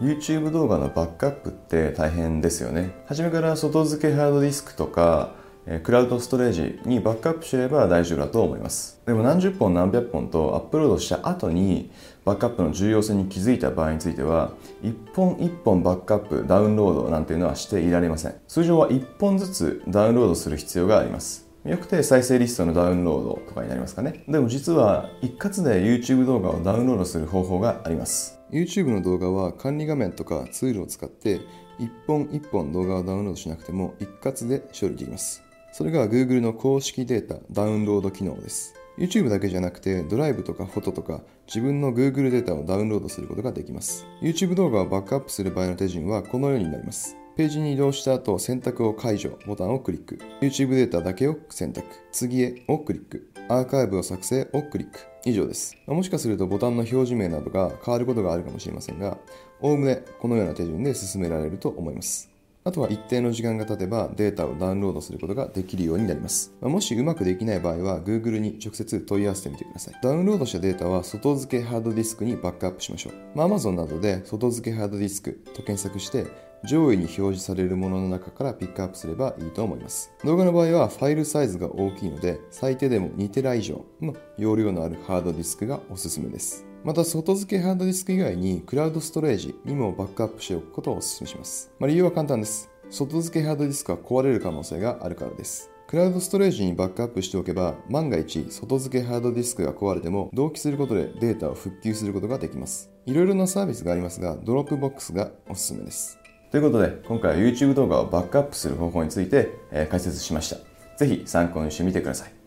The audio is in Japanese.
YouTube 動画のバックアップって大変ですよね。初めから外付けハードディスクとかクラウドストレージにバックアップすれば大丈夫だと思います。でも何十本何百本とアップロードした後にバックアップの重要性に気づいた場合については一本一本バックアップダウンロードなんていうのはしていられません。通常は1本ずつダウンロードする必要があります。よくて再生リストのダウンロードとかになりますかね。でも実は一括で YouTube 動画をダウンロードする方法があります。YouTube の動画は管理画面とかツールを使って一本一本動画をダウンロードしなくても一括で処理できます。それが Google の公式データダウンロード機能です。YouTube だけじゃなくてドライブとかフォトとか自分の Google データをダウンロードすることができます。YouTube 動画をバックアップする場合の手順はこのようになります。ページに移動した後選択を解除ボタンをクリック YouTube データだけを選択次へをクリックアーカイブを作成をクリック以上ですもしかするとボタンの表示名などが変わることがあるかもしれませんがおおむねこのような手順で進められると思いますあとは一定の時間が経てばデータをダウンロードすることができるようになります。もしうまくできない場合は Google に直接問い合わせてみてください。ダウンロードしたデータは外付けハードディスクにバックアップしましょう。まあ、Amazon などで外付けハードディスクと検索して上位に表示されるものの中からピックアップすればいいと思います。動画の場合はファイルサイズが大きいので最低でも2テラ以上の容量のあるハードディスクがおすすめです。また外付けハードディスク以外にクラウドストレージにもバックアップしておくことをお勧めします。まあ、理由は簡単です。外付けハードディスクが壊れる可能性があるからです。クラウドストレージにバックアップしておけば、万が一外付けハードディスクが壊れても同期することでデータを復旧することができます。いろいろなサービスがありますが、ドロップボックスがおすすめです。ということで、今回は YouTube 動画をバックアップする方法について、え解説しました。ぜひ参考にしてみてください。